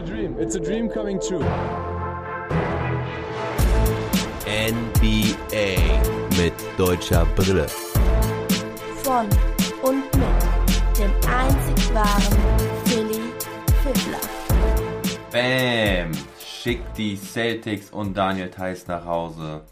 a dream. It's a dream coming true. NBA mit deutscher Brille. Von und mit dem einzig wahren Philly Fiddler. Bam! Schickt die Celtics und Daniel Theiss nach Hause.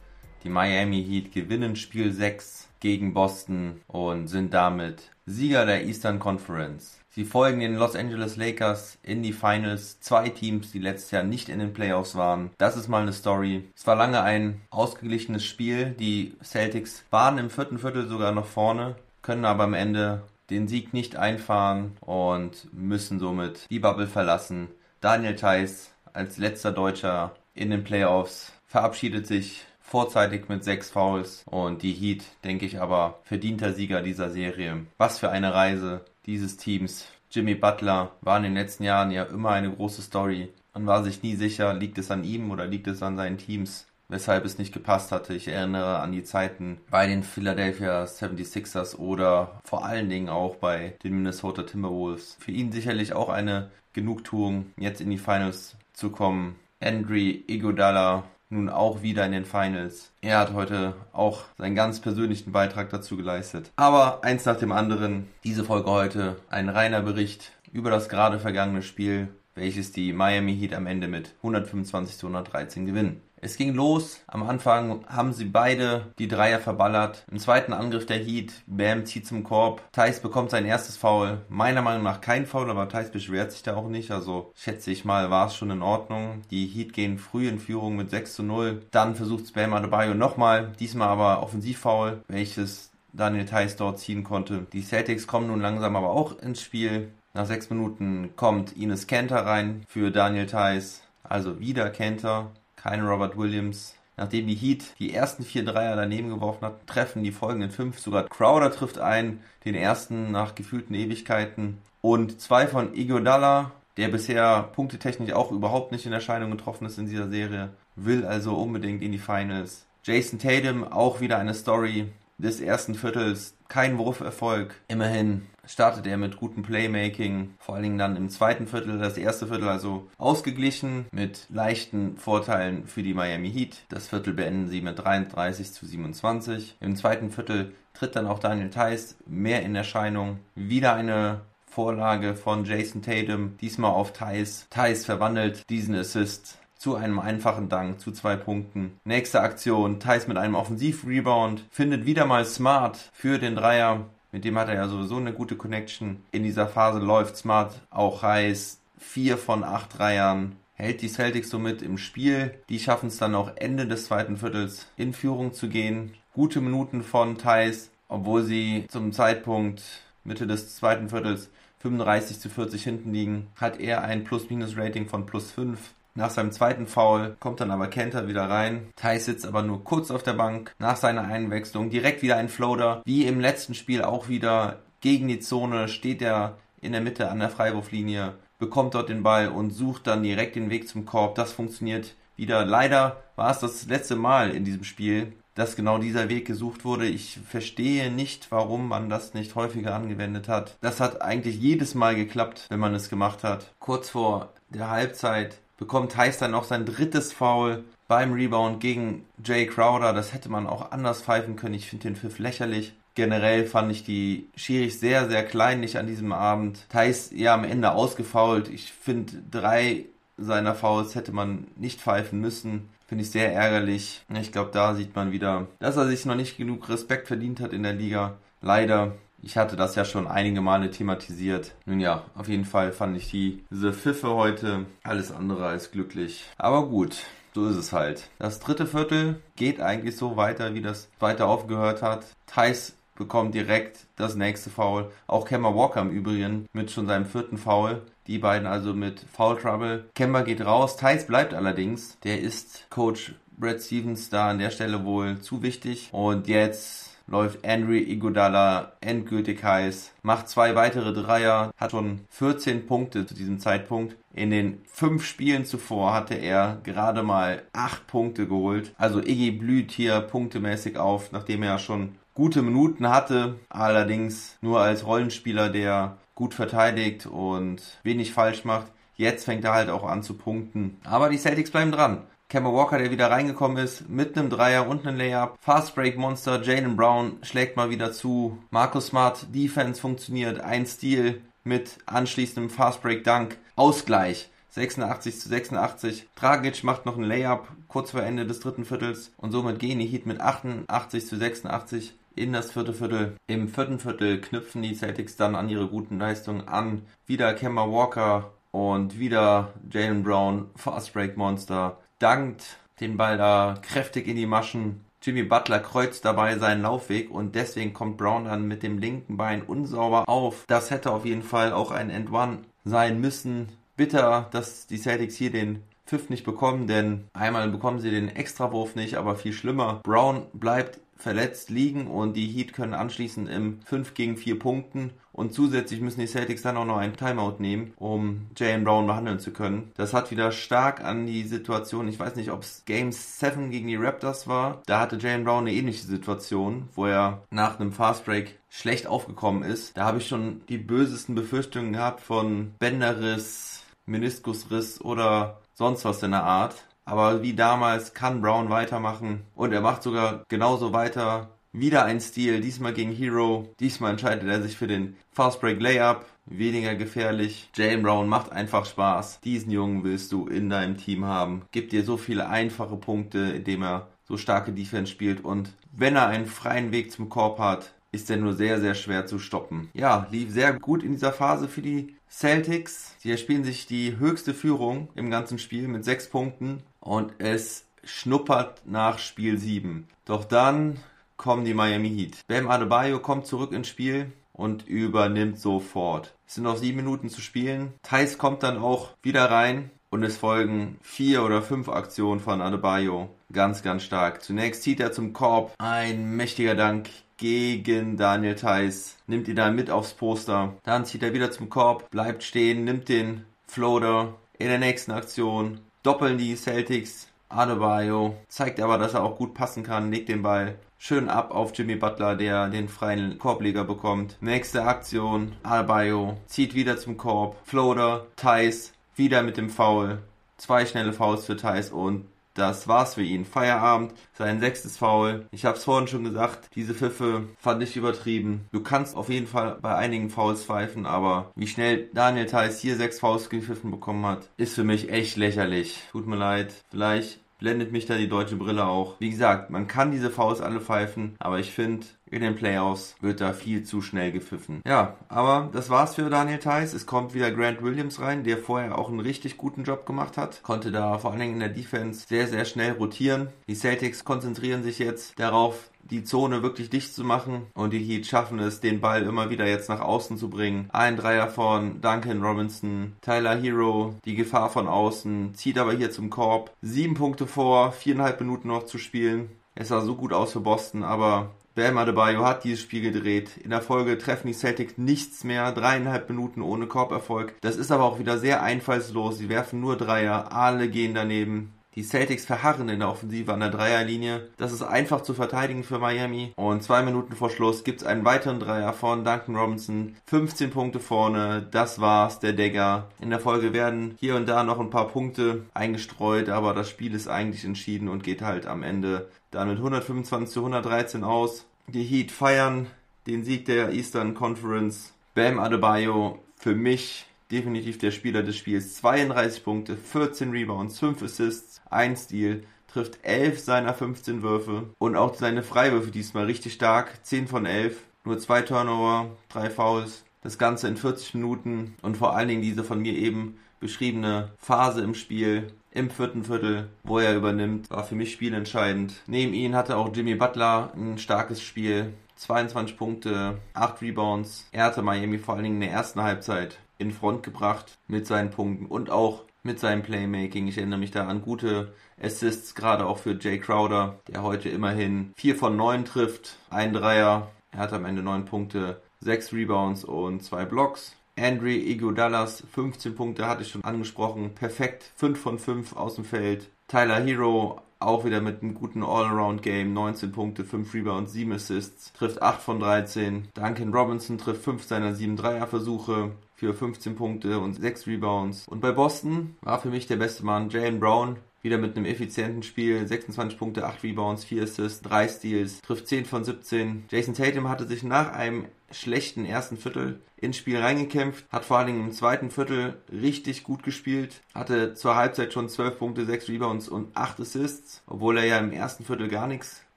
Die Miami Heat gewinnen Spiel 6 gegen Boston und sind damit Sieger der Eastern Conference. Sie folgen den Los Angeles Lakers in die Finals. Zwei Teams, die letztes Jahr nicht in den Playoffs waren. Das ist mal eine Story. Es war lange ein ausgeglichenes Spiel. Die Celtics waren im vierten Viertel sogar noch vorne, können aber am Ende den Sieg nicht einfahren und müssen somit die Bubble verlassen. Daniel Theiss als letzter Deutscher in den Playoffs verabschiedet sich vorzeitig mit sechs Fouls und die Heat, denke ich aber, verdienter Sieger dieser Serie. Was für eine Reise dieses Teams. Jimmy Butler war in den letzten Jahren ja immer eine große Story. Man war sich nie sicher, liegt es an ihm oder liegt es an seinen Teams, weshalb es nicht gepasst hatte. Ich erinnere an die Zeiten bei den Philadelphia 76ers oder vor allen Dingen auch bei den Minnesota Timberwolves. Für ihn sicherlich auch eine Genugtuung, jetzt in die Finals zu kommen. Andre Iguodala nun auch wieder in den Finals. Er hat heute auch seinen ganz persönlichen Beitrag dazu geleistet. Aber eins nach dem anderen, diese Folge heute ein reiner Bericht über das gerade vergangene Spiel, welches die Miami Heat am Ende mit 125 zu 113 gewinnen. Es ging los. Am Anfang haben sie beide die Dreier verballert. Im zweiten Angriff der Heat. Bam zieht zum Korb. Thais bekommt sein erstes Foul. Meiner Meinung nach kein Foul, aber Thais beschwert sich da auch nicht. Also schätze ich mal, war es schon in Ordnung. Die Heat gehen früh in Führung mit 6 zu 0. Dann versucht Bam Adebayo nochmal. Diesmal aber Offensivfoul, welches Daniel Theiss dort ziehen konnte. Die Celtics kommen nun langsam aber auch ins Spiel. Nach sechs Minuten kommt Ines Kenter rein für Daniel Theiss. Also wieder Kenter kein Robert Williams. Nachdem die Heat die ersten vier Dreier daneben geworfen hat, treffen die folgenden fünf. Sogar Crowder trifft ein, den ersten nach gefühlten Ewigkeiten. Und zwei von Iguodala, der bisher punktetechnisch auch überhaupt nicht in Erscheinung getroffen ist in dieser Serie, will also unbedingt in die Finals. Jason Tatum, auch wieder eine Story des ersten Viertels, kein Wurferfolg. Immerhin startet er mit gutem Playmaking, vor allen Dingen dann im zweiten Viertel, das erste Viertel also ausgeglichen mit leichten Vorteilen für die Miami Heat. Das Viertel beenden sie mit 33 zu 27. Im zweiten Viertel tritt dann auch Daniel Theiss mehr in Erscheinung. Wieder eine Vorlage von Jason Tatum, diesmal auf Thais. Thais verwandelt diesen Assist zu einem einfachen Dank, zu zwei Punkten. Nächste Aktion, Thais mit einem Offensiv-Rebound, findet wieder mal Smart für den Dreier. Mit dem hat er ja sowieso eine gute Connection. In dieser Phase läuft Smart auch heiß. Vier von acht Dreiern hält die Celtics somit im Spiel. Die schaffen es dann auch Ende des zweiten Viertels in Führung zu gehen. Gute Minuten von Thais, obwohl sie zum Zeitpunkt Mitte des zweiten Viertels 35 zu 40 hinten liegen, hat er ein Plus-Minus-Rating von plus 5. Nach seinem zweiten Foul kommt dann aber Kenter wieder rein. Thais sitzt aber nur kurz auf der Bank. Nach seiner Einwechslung direkt wieder ein Floater. Wie im letzten Spiel auch wieder gegen die Zone steht er in der Mitte an der Freiwurflinie, bekommt dort den Ball und sucht dann direkt den Weg zum Korb. Das funktioniert wieder. Leider war es das letzte Mal in diesem Spiel, dass genau dieser Weg gesucht wurde. Ich verstehe nicht, warum man das nicht häufiger angewendet hat. Das hat eigentlich jedes Mal geklappt, wenn man es gemacht hat. Kurz vor der Halbzeit bekommt Heiß dann noch sein drittes Foul beim Rebound gegen Jay Crowder. Das hätte man auch anders pfeifen können. Ich finde den Pfiff lächerlich. Generell fand ich die Schiris sehr, sehr kleinlich an diesem Abend. Thais ja am Ende ausgefault. Ich finde, drei seiner Fouls hätte man nicht pfeifen müssen. Finde ich sehr ärgerlich. Ich glaube, da sieht man wieder, dass er sich noch nicht genug Respekt verdient hat in der Liga. Leider. Ich hatte das ja schon einige Male thematisiert. Nun ja, auf jeden Fall fand ich die, diese Pfiffe heute alles andere als glücklich. Aber gut, so ist es halt. Das dritte Viertel geht eigentlich so weiter, wie das weiter aufgehört hat. Thais bekommt direkt das nächste Foul. Auch Kemba Walker im Übrigen mit schon seinem vierten Foul. Die beiden also mit Foul Trouble. Kemba geht raus. Thais bleibt allerdings. Der ist Coach Brad Stevens da an der Stelle wohl zu wichtig. Und jetzt läuft Andre Iguodala endgültig heiß, macht zwei weitere Dreier, hat schon 14 Punkte zu diesem Zeitpunkt. In den fünf Spielen zuvor hatte er gerade mal acht Punkte geholt. Also Iggy blüht hier punktemäßig auf, nachdem er schon gute Minuten hatte, allerdings nur als Rollenspieler, der gut verteidigt und wenig falsch macht. Jetzt fängt er halt auch an zu punkten. Aber die Celtics bleiben dran. Kemba Walker, der wieder reingekommen ist, mit einem Dreier und einem Layup. Fast Break Monster, Jalen Brown schlägt mal wieder zu. Marcus Smart, Defense funktioniert, ein Stil mit anschließendem Fast Break Dunk. Ausgleich. 86 zu 86. Dragic macht noch ein Layup kurz vor Ende des dritten Viertels und somit gehen die Heat mit 88 zu 86 in das vierte Viertel. Im vierten Viertel knüpfen die Celtics dann an ihre guten Leistungen an. Wieder Kemba Walker und wieder Jalen Brown, Fast Break Monster, dankt den Ball da kräftig in die Maschen. Jimmy Butler kreuzt dabei seinen Laufweg und deswegen kommt Brown dann mit dem linken Bein unsauber auf. Das hätte auf jeden Fall auch ein End One sein müssen. Bitter, dass die Celtics hier den Pfiff nicht bekommen, denn einmal bekommen sie den Extrawurf nicht, aber viel schlimmer. Brown bleibt verletzt liegen und die Heat können anschließend im 5 gegen 4 Punkten und zusätzlich müssen die Celtics dann auch noch einen Timeout nehmen, um Jalen Brown behandeln zu können. Das hat wieder stark an die Situation, ich weiß nicht, ob es Game 7 gegen die Raptors war, da hatte Jalen Brown eine ähnliche Situation, wo er nach einem Fast Break schlecht aufgekommen ist. Da habe ich schon die bösesten Befürchtungen gehabt von Bänderriss, Meniskusriss oder sonst was in der Art. Aber wie damals kann Brown weitermachen und er macht sogar genauso weiter. Wieder ein Stil, diesmal gegen Hero. Diesmal entscheidet er sich für den Fast Break Layup. Weniger gefährlich. Jalen Brown macht einfach Spaß. Diesen Jungen willst du in deinem Team haben. Gibt dir so viele einfache Punkte, indem er so starke Defense spielt. Und wenn er einen freien Weg zum Korb hat, ist er nur sehr, sehr schwer zu stoppen. Ja, lief sehr gut in dieser Phase für die Celtics. Sie erspielen sich die höchste Führung im ganzen Spiel mit sechs Punkten und es schnuppert nach Spiel 7. Doch dann kommen die Miami Heat. Bam Adebayo kommt zurück ins Spiel und übernimmt sofort. Es sind noch sieben Minuten zu spielen. Thais kommt dann auch wieder rein und es folgen vier oder fünf Aktionen von Adebayo. Ganz, ganz stark. Zunächst zieht er zum Korb. Ein mächtiger Dank gegen Daniel Theiss. Nimmt ihn dann mit aufs Poster. Dann zieht er wieder zum Korb, bleibt stehen, nimmt den Floater. In der nächsten Aktion doppeln die Celtics. Adebayo zeigt aber, dass er auch gut passen kann, legt den Ball schön ab auf Jimmy Butler, der den freien Korbleger bekommt. Nächste Aktion, Adebayo zieht wieder zum Korb. Floater, Thais, wieder mit dem Foul. Zwei schnelle Fouls für Thais und das war's für ihn. Feierabend, sein sechstes Foul. Ich hab's vorhin schon gesagt, diese Pfiffe fand ich übertrieben. Du kannst auf jeden Fall bei einigen Fouls pfeifen, aber wie schnell Daniel Theiss hier sechs Fouls gepfiffen bekommen hat, ist für mich echt lächerlich. Tut mir leid. Vielleicht blendet mich da die deutsche Brille auch. Wie gesagt, man kann diese Fouls alle pfeifen, aber ich finde, in den Playoffs wird da viel zu schnell gepfiffen. Ja, aber das war's für Daniel Theiss. Es kommt wieder Grant Williams rein, der vorher auch einen richtig guten Job gemacht hat. Konnte da vor allen Dingen in der Defense sehr, sehr schnell rotieren. Die Celtics konzentrieren sich jetzt darauf, die Zone wirklich dicht zu machen und die Heat schaffen es, den Ball immer wieder jetzt nach außen zu bringen. Ein Dreier von Duncan Robinson, Tyler Hero, die Gefahr von außen, zieht aber hier zum Korb. Sieben Punkte vor, viereinhalb Minuten noch zu spielen. Es sah so gut aus für Boston, aber Bam Adebayo hat dieses Spiel gedreht. In der Folge treffen die Celtics nichts mehr. Dreieinhalb Minuten ohne Korberfolg. Das ist aber auch wieder sehr einfallslos. Sie werfen nur Dreier. Alle gehen daneben. Die Celtics verharren in der Offensive an der Dreierlinie. Das ist einfach zu verteidigen für Miami. Und zwei Minuten vor Schluss gibt es einen weiteren Dreier von Duncan Robinson. 15 Punkte vorne. Das war's, der Dagger. In der Folge werden hier und da noch ein paar Punkte eingestreut, aber das Spiel ist eigentlich entschieden und geht halt am Ende dann mit 125 zu 113 aus. Die Heat feiern den Sieg der Eastern Conference. Bam Adebayo für mich definitiv der Spieler des Spiels. 32 Punkte, 14 Rebounds, 5 Assists, 1 Steal, trifft 11 seiner 15 Würfe und auch seine Freiwürfe diesmal richtig stark. 10 von 11, nur 2 Turnover, 3 Fouls. Das Ganze in 40 Minuten und vor allen Dingen diese von mir eben beschriebene Phase im Spiel im vierten Viertel, wo er übernimmt, war für mich spielentscheidend. Neben ihm hatte auch Jimmy Butler ein starkes Spiel. 22 Punkte, 8 Rebounds. Er hatte Miami vor allen Dingen in der ersten Halbzeit in Front gebracht mit seinen Punkten und auch mit seinem Playmaking. Ich erinnere mich da an gute Assists, gerade auch für Jay Crowder, der heute immerhin 4 von 9 trifft, ein Dreier. Er hat am Ende 9 Punkte, 6 Rebounds und 2 Blocks. Andre Iguodallas, 15 Punkte hatte ich schon angesprochen. Perfekt, 5 von 5 aus dem Feld. Tyler Hero auch wieder mit einem guten All-Around-Game. 19 Punkte, 5 Rebounds, 7 Assists, trifft 8 von 13. Duncan Robinson trifft 5 seiner 7 Dreier-Versuche für 15 Punkte und 6 Rebounds. Und bei Boston war für mich der beste Mann Jalen Brown. Wieder mit einem effizienten Spiel, 26 Punkte, 8 Rebounds, 4 Assists, 3 Steals, trifft 10 von 17. Jason Tatum hatte sich nach einem schlechten ersten Viertel ins Spiel reingekämpft, hat vor allen Dingen im zweiten Viertel richtig gut gespielt, hatte zur Halbzeit schon 12 Punkte, 6 Rebounds und 8 Assists, obwohl er ja im ersten Viertel gar nichts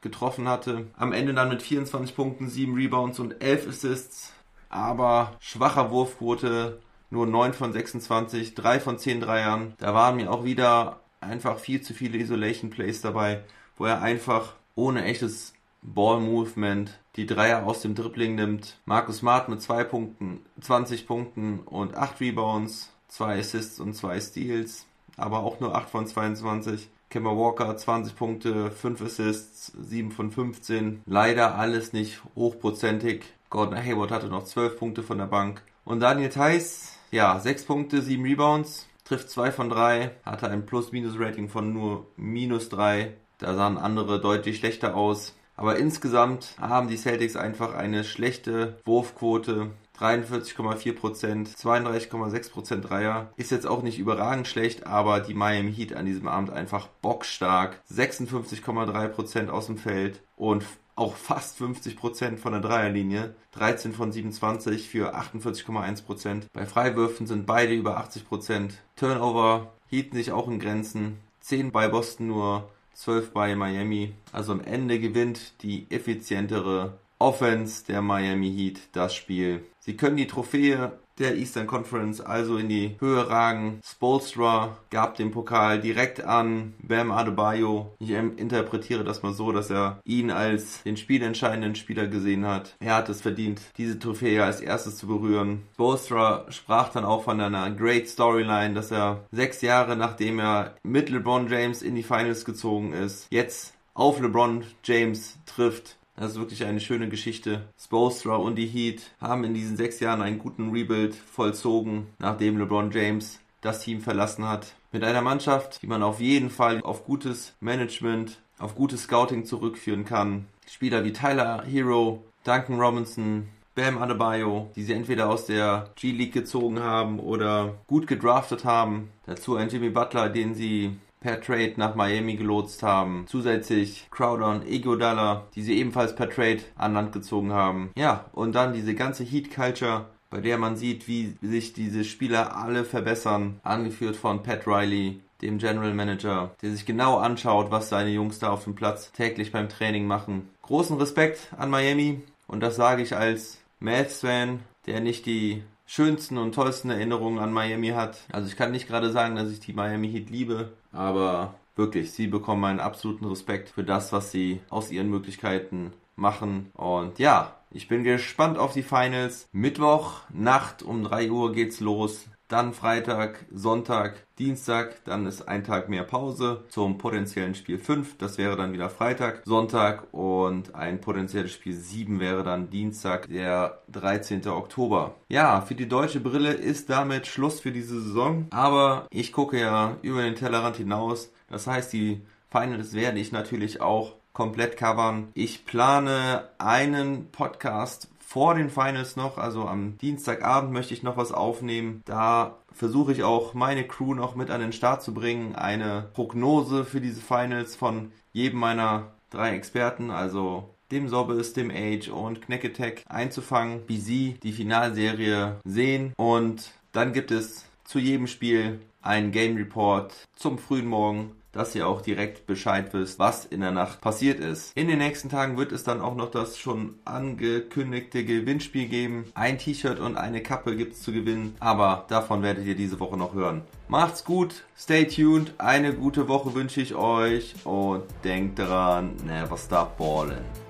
getroffen hatte. Am Ende dann mit 24 Punkten, 7 Rebounds und 11 Assists, aber schwacher Wurfquote, nur 9 von 26, 3 von 10 Dreiern. Da waren mir auch wieder einfach viel zu viele Isolation Plays dabei, wo er einfach ohne echtes Ball Movement die Dreier aus dem Dribbling nimmt. Markus Smart mit 2 Punkten, 20 Punkten und 8 Rebounds, 2 Assists und 2 Steals, aber auch nur 8 von 22. Kemba Walker 20 Punkte, 5 Assists, 7 von 15. Leider alles nicht hochprozentig. Gordon Hayward hatte noch 12 Punkte von der Bank. Und Daniel Theiss, ja, 6 Punkte, 7 Rebounds, trifft 2 von 3, hatte ein Plus-Minus-Rating von nur minus 3. Da sahen andere deutlich schlechter aus. Aber insgesamt haben die Celtics einfach eine schlechte Wurfquote. 43,4%, 32,6% Dreier. Ist jetzt auch nicht überragend schlecht, aber die Miami Heat an diesem Abend einfach bockstark. 56,3% aus dem Feld und auch fast 50% von der Dreierlinie. 13 von 27 für 48,1%. Bei Freiwürfen sind beide über 80%. Turnover hielten sich auch in Grenzen. 10 bei Boston nur 12 bei Miami. Also am Ende gewinnt die effizientere Offense der Miami Heat das Spiel. Sie können die Trophäe der Eastern Conference also in die Höhe ragen. Spolstra gab den Pokal direkt an Bam Adebayo. Ich interpretiere das mal so, dass er ihn als den spielentscheidenden Spieler gesehen hat. Er hat es verdient, diese Trophäe als erstes zu berühren. Spolstra sprach dann auch von einer Great Storyline, dass er sechs Jahre nachdem er mit LeBron James in die Finals gezogen ist, jetzt auf LeBron James trifft das ist wirklich eine schöne Geschichte. Spolstra und die Heat haben in diesen sechs Jahren einen guten Rebuild vollzogen, nachdem LeBron James das Team verlassen hat. Mit einer Mannschaft, die man auf jeden Fall auf gutes Management, auf gutes Scouting zurückführen kann. Spieler wie Tyler Hero, Duncan Robinson, Bam Adebayo, die sie entweder aus der G-League gezogen haben oder gut gedraftet haben. Dazu ein Jimmy Butler, den sie per Trade nach Miami gelotst haben. Zusätzlich Crowder und Iguodala, die sie ebenfalls per Trade an Land gezogen haben. Ja, und dann diese ganze Heat Culture, bei der man sieht, wie sich diese Spieler alle verbessern, angeführt von Pat Riley, dem General Manager, der sich genau anschaut, was seine Jungs da auf dem Platz täglich beim Training machen. Großen Respekt an Miami und das sage ich als Mavs-Fan, der nicht die schönsten und tollsten Erinnerungen an Miami hat. Also ich kann nicht gerade sagen, dass ich die Miami Heat liebe, aber wirklich, sie bekommen meinen absoluten Respekt für das, was sie aus ihren Möglichkeiten machen. Und ja, ich bin gespannt auf die Finals. Mittwoch Nacht um 3 Uhr geht's los dann Freitag, Sonntag, Dienstag, dann ist ein Tag mehr Pause zum potenziellen Spiel 5, das wäre dann wieder Freitag, Sonntag und ein potenzielles Spiel 7 wäre dann Dienstag, der 13. Oktober. Ja, für die deutsche Brille ist damit Schluss für diese Saison, aber ich gucke ja über den Tellerrand hinaus, das heißt, die Finals werde ich natürlich auch komplett covern. Ich plane einen Podcast vor den Finals noch, also am Dienstagabend möchte ich noch was aufnehmen. Da versuche ich auch meine Crew noch mit an den Start zu bringen. Eine Prognose für diese Finals von jedem meiner drei Experten, also dem Sobbes, dem Age und Knacketech einzufangen, wie sie die Finalserie sehen. Und dann gibt es zu jedem Spiel einen Game Report zum frühen Morgen dass ihr auch direkt Bescheid wisst, was in der Nacht passiert ist. In den nächsten Tagen wird es dann auch noch das schon angekündigte Gewinnspiel geben. Ein T-Shirt und eine Kappe gibt es zu gewinnen, aber davon werdet ihr diese Woche noch hören. Macht's gut, stay tuned, eine gute Woche wünsche ich euch und denkt daran, never stop ballin'.